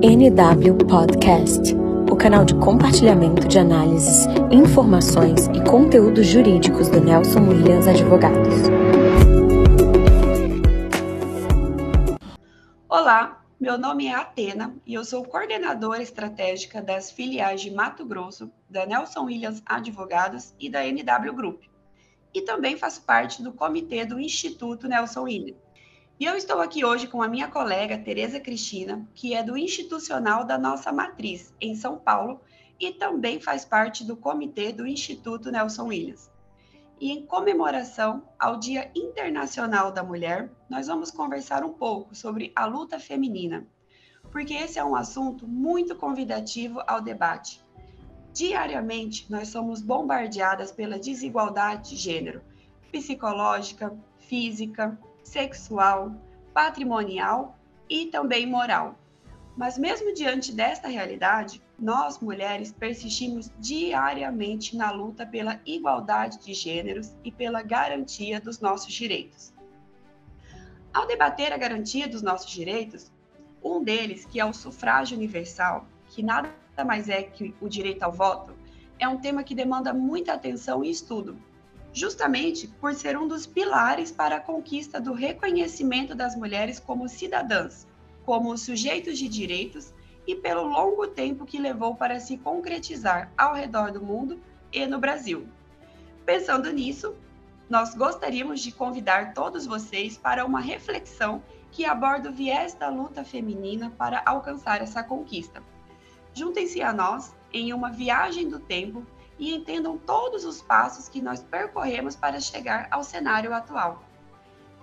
NW Podcast, o canal de compartilhamento de análises, informações e conteúdos jurídicos do Nelson Williams Advogados. Olá, meu nome é Atena e eu sou coordenadora estratégica das filiais de Mato Grosso, da Nelson Williams Advogados e da NW Group. E também faço parte do comitê do Instituto Nelson Williams. E eu estou aqui hoje com a minha colega Tereza Cristina, que é do institucional da nossa matriz em São Paulo e também faz parte do comitê do Instituto Nelson Williams. E em comemoração ao Dia Internacional da Mulher, nós vamos conversar um pouco sobre a luta feminina, porque esse é um assunto muito convidativo ao debate. Diariamente, nós somos bombardeadas pela desigualdade de gênero, psicológica, física, sexual, patrimonial e também moral. Mas mesmo diante desta realidade, nós mulheres persistimos diariamente na luta pela igualdade de gêneros e pela garantia dos nossos direitos. Ao debater a garantia dos nossos direitos, um deles, que é o sufrágio universal, que nada mais é que o direito ao voto, é um tema que demanda muita atenção e estudo, justamente por ser um dos pilares para a conquista do reconhecimento das mulheres como cidadãs, como sujeitos de direitos e pelo longo tempo que levou para se concretizar ao redor do mundo e no Brasil. Pensando nisso, nós gostaríamos de convidar todos vocês para uma reflexão que aborda o viés da luta feminina para alcançar essa conquista. Juntem-se a nós em uma viagem do tempo e entendam todos os passos que nós percorremos para chegar ao cenário atual.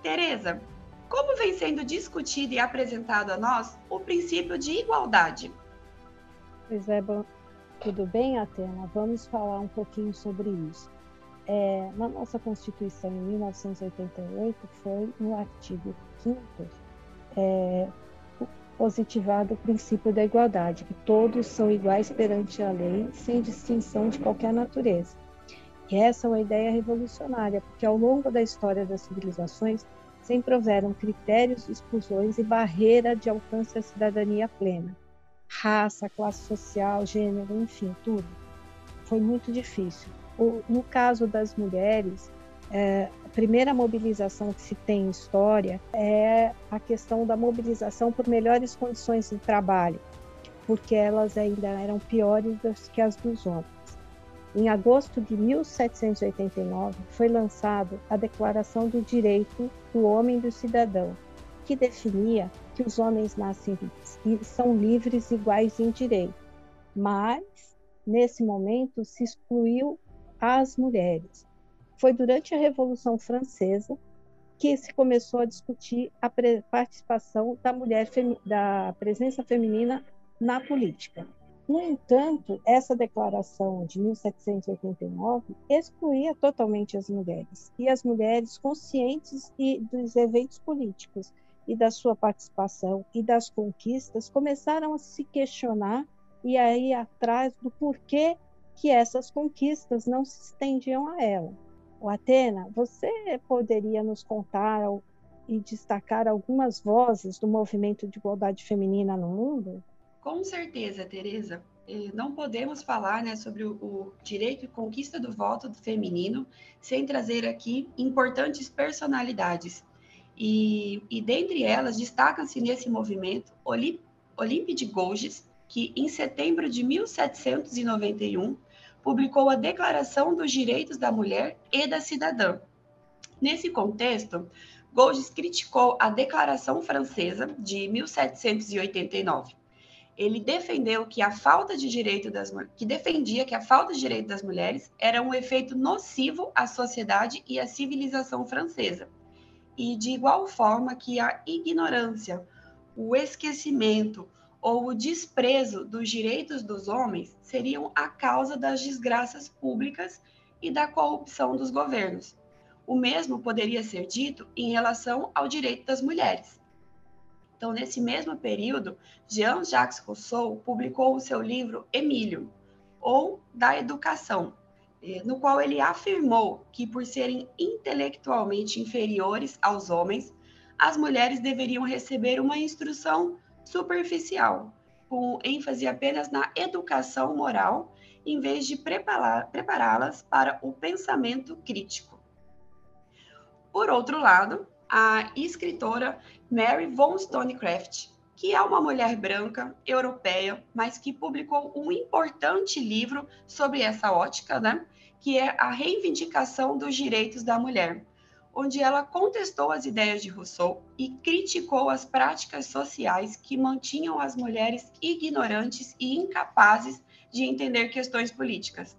Tereza, como vem sendo discutido e apresentado a nós o princípio de igualdade? Pois é, bom, tudo bem, Atena? Vamos falar um pouquinho sobre isso. É, na nossa Constituição, em 1988, foi no artigo 5 é, positivado o princípio da igualdade, que todos são iguais perante a lei, sem distinção de qualquer natureza. E essa é uma ideia revolucionária, porque ao longo da história das civilizações sempre houveram critérios, exclusões e barreira de alcance à cidadania plena. Raça, classe social, gênero, enfim, tudo. Foi muito difícil. No caso das mulheres, é, primeira mobilização que se tem em história é a questão da mobilização por melhores condições de trabalho, porque elas ainda eram piores que as dos homens. Em agosto de 1789 foi lançado a Declaração do Direito do Homem e do Cidadão, que definia que os homens nascem e são livres iguais em direito, mas nesse momento se excluiu as mulheres foi durante a Revolução Francesa que se começou a discutir a participação da mulher, da presença feminina na política. No entanto, essa declaração de 1789 excluía totalmente as mulheres, e as mulheres conscientes e dos eventos políticos e da sua participação e das conquistas começaram a se questionar e a ir atrás do porquê que essas conquistas não se estendiam a ela. O Atena, você poderia nos contar e destacar algumas vozes do movimento de igualdade feminina no mundo? Com certeza, Tereza. Eh, não podemos falar né, sobre o, direito e conquista do voto feminino sem trazer aqui importantes personalidades. E, e dentre elas, destacam-se nesse movimento Olympe de Gouges, que em setembro de 1791 publicou a Declaração dos Direitos da Mulher e da Cidadã. Nesse contexto, Goldes criticou a Declaração Francesa de 1789. Ele defendeu que a falta de direito das que defendia que a falta de direito das mulheres era um efeito nocivo à sociedade e à civilização francesa. E de igual forma que a ignorância, o esquecimento, ou o desprezo dos direitos dos homens seriam a causa das desgraças públicas e da corrupção dos governos. O mesmo poderia ser dito em relação ao direito das mulheres. Então, nesse mesmo período, Jean-Jacques Rousseau publicou o seu livro Emílio, ou Da Educação, eh, no qual ele afirmou que, por serem intelectualmente inferiores aos homens, as mulheres deveriam receber uma instrução superficial, com ênfase apenas na educação moral, em vez de prepará-las para o pensamento crítico. Por outro lado, a escritora Mary Wollstonecraft, que é uma mulher branca, europeia, mas que publicou um importante livro sobre essa ótica, né? que é a reivindicação dos direitos da mulher, onde ela contestou as ideias de Rousseau e criticou as práticas sociais que mantinham as mulheres ignorantes e incapazes de entender questões políticas.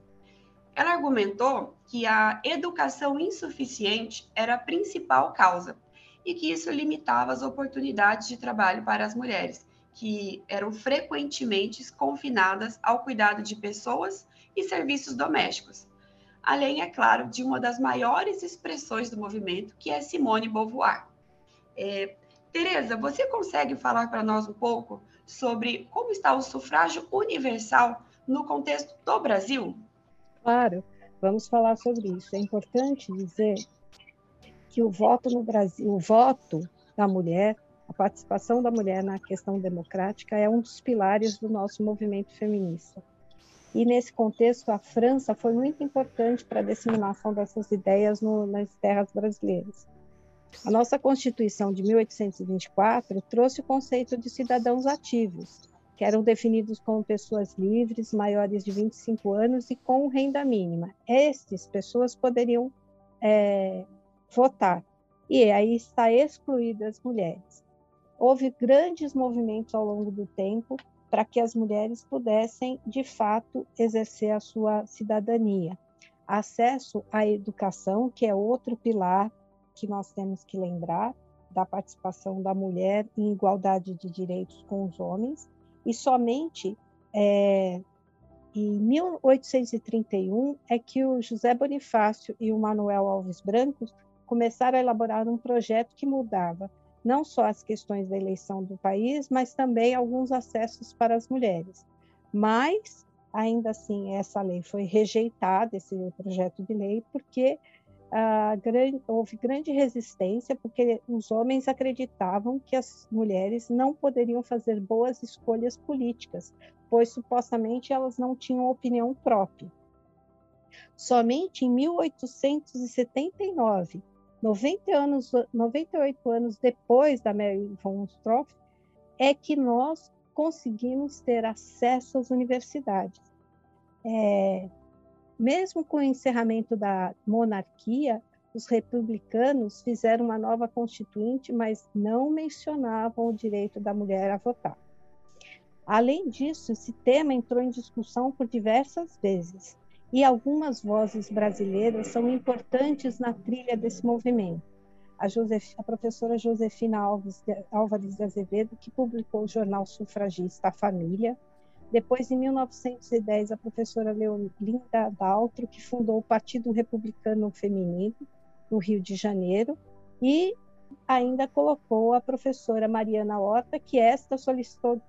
Ela argumentou que a educação insuficiente era a principal causa e que isso limitava as oportunidades de trabalho para as mulheres, que eram frequentemente confinadas ao cuidado de pessoas e serviços domésticos. Além, é claro, de uma das maiores expressões do movimento, que é Simone Beauvoir. É, Tereza, você consegue falar para nós um pouco sobre como está o sufrágio universal no contexto do Brasil? Claro, vamos falar sobre isso. É importante dizer que o voto no Brasil, o voto da mulher, a participação da mulher na questão democrática é um dos pilares do nosso movimento feminista. E nesse contexto, a França foi muito importante para a disseminação dessas ideias no, nas terras brasileiras. A nossa Constituição de 1824 trouxe o conceito de cidadãos ativos, que eram definidos como pessoas livres, maiores de 25 anos e com renda mínima. Estas pessoas poderiam é, votar, e aí está excluídas as mulheres. Houve grandes movimentos ao longo do tempo para que as mulheres pudessem, de fato, exercer a sua cidadania. Acesso à educação, que é outro pilar que nós temos que lembrar, da participação da mulher em igualdade de direitos com os homens, e somente é, em 1831 é que o José Bonifácio e o Manuel Alves Brancos começaram a elaborar um projeto que mudava não só as questões da eleição do país, mas também alguns acessos para as mulheres. Mas, ainda assim, essa lei foi rejeitada, esse projeto de lei, porque grande, houve grande resistência, porque os homens acreditavam que as mulheres não poderiam fazer boas escolhas políticas, pois supostamente elas não tinham opinião própria. Somente em 1879, 90 anos, 98 anos depois da Mary von Stroff, é que nós conseguimos ter acesso às universidades. É, mesmo com o encerramento da monarquia, os republicanos fizeram uma nova constituinte, mas não mencionavam o direito da mulher a votar. Além disso, esse tema entrou em discussão por diversas vezes, e algumas vozes brasileiras são importantes na trilha desse movimento. A, Josef, a professora Josefina Alves de, Álvares de Azevedo, que publicou o jornal sufragista A Família, depois, em 1910, a professora Leolinda Daltro, que fundou o Partido Republicano Feminino, no Rio de Janeiro, e ainda colocou a professora Mariana Horta, que esta solicitou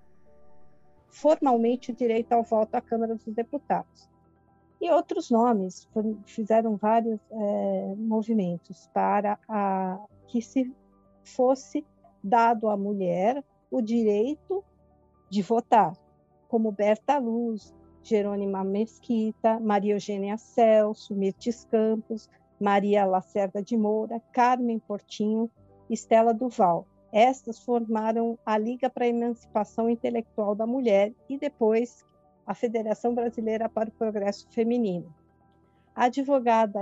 formalmente o direito ao voto à Câmara dos Deputados. E outros nomes fizeram vários é, movimentos para a, que se fosse dado à mulher o direito de votar como Berta Luz, Jerônima Mesquita, Maria Eugênia Celso, Mirtes Campos, Maria Lacerda de Moura, Carmen Portinho, Estela Duval. Estas formaram a Liga para a Emancipação Intelectual da Mulher e depois a Federação Brasileira para o Progresso Feminino. A advogada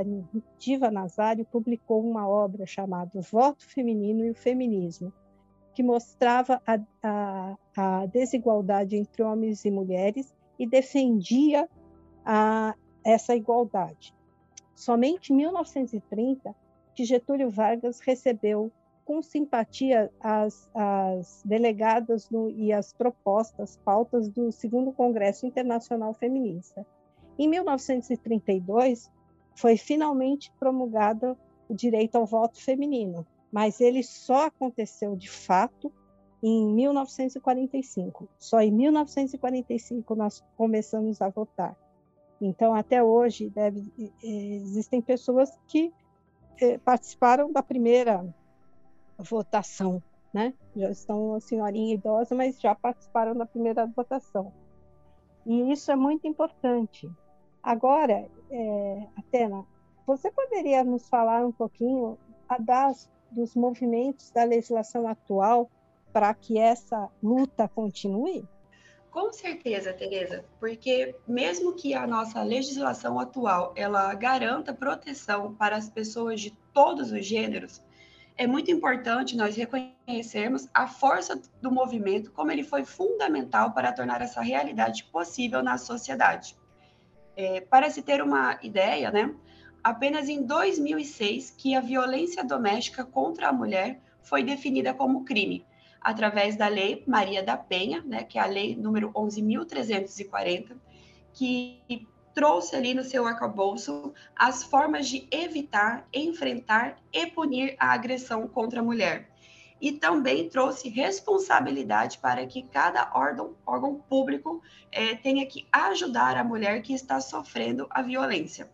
Diva Nazário publicou uma obra chamada Voto Feminino e o Feminismo, que mostrava a, a, a desigualdade entre homens e mulheres e defendia a, essa igualdade. Somente em 1930 que Getúlio Vargas recebeu com simpatia as, as delegadas no, e as propostas, pautas do segundo Congresso Internacional Feminista. Em 1932 foi finalmente promulgado o direito ao voto feminino, mas ele só aconteceu de fato em 1945. Só em 1945 nós começamos a votar. Então, até hoje, deve, existem pessoas que eh, participaram da primeira votação né? Já estão uma senhorinha idosa, mas já participaram da primeira votação. E isso é muito importante. Agora, é, Atena, você poderia nos falar um pouquinho das, dos movimentos da legislação atual para que essa luta continue? Com certeza, Tereza, porque mesmo que a nossa legislação atual ela garanta proteção para as pessoas de todos os gêneros, é muito importante nós reconhecermos a força do movimento, como ele foi fundamental para tornar essa realidade possível na sociedade. É, para se ter uma ideia, né, apenas em 2006 que a violência doméstica contra a mulher foi definida como crime, através da Lei Maria da Penha, né, que é a lei número 11.340, que trouxe ali no seu arcabouço as formas de evitar, enfrentar e punir a agressão contra a mulher. E também trouxe responsabilidade para que cada órgão, órgão público eh, tenha que ajudar a mulher que está sofrendo a violência.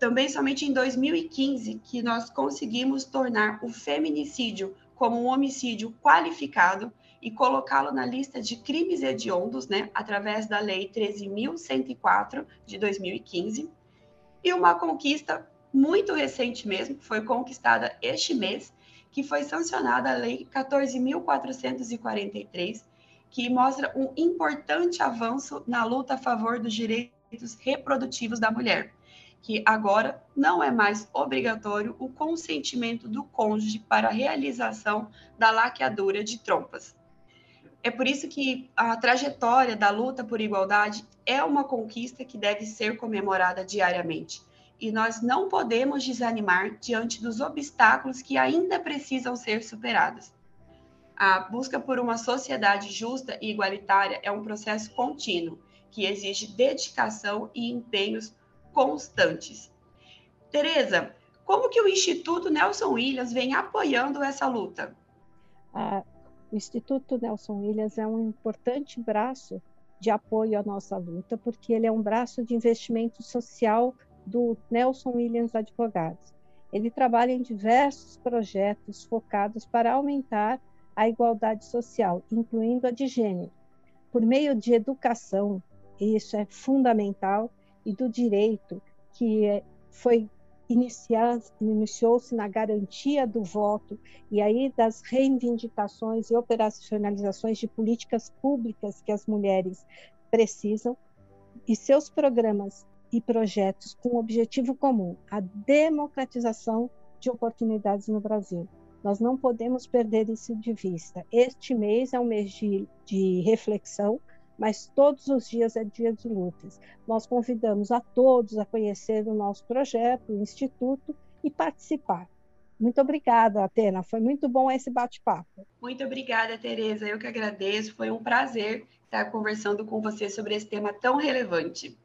Também somente em 2015 que nós conseguimos tornar o feminicídio como um homicídio qualificado e colocá-lo na lista de crimes hediondos, né, através da Lei 13.104 de 2015. E uma conquista muito recente mesmo, foi conquistada este mês, que foi sancionada a Lei 14.443, que mostra um importante avanço na luta a favor dos direitos reprodutivos da mulher que agora não é mais obrigatório o consentimento do cônjuge para a realização da laqueadura de trompas. É por isso que a trajetória da luta por igualdade é uma conquista que deve ser comemorada diariamente. E nós não podemos desanimar diante dos obstáculos que ainda precisam ser superados. A busca por uma sociedade justa e igualitária é um processo contínuo que exige dedicação e empenhos constantes. Tereza, como que o Instituto Nelson Williams vem apoiando essa luta? Ah, o Instituto Nelson Williams é um importante braço de apoio à nossa luta, porque ele é um braço de investimento social do Nelson Williams Advogados. Ele trabalha em diversos projetos focados para aumentar a igualdade social, incluindo a de gênero, por meio de educação, isso é fundamental, e do direito que é, foi iniciou-se na garantia do voto e aí das reivindicações e operacionalizações de políticas públicas que as mulheres precisam e seus programas e projetos com objetivo comum, a democratização de oportunidades no Brasil. Nós não podemos perder isso de vista. Este mês é um mês de, de reflexão, mas todos os dias é dia de lutas. Nós convidamos a todos a conhecer o nosso projeto, o Instituto, e participar. Muito obrigada, Atena. Foi muito bom esse bate-papo. Muito obrigada, Tereza. Eu que agradeço. Foi um prazer estar conversando com você sobre esse tema tão relevante.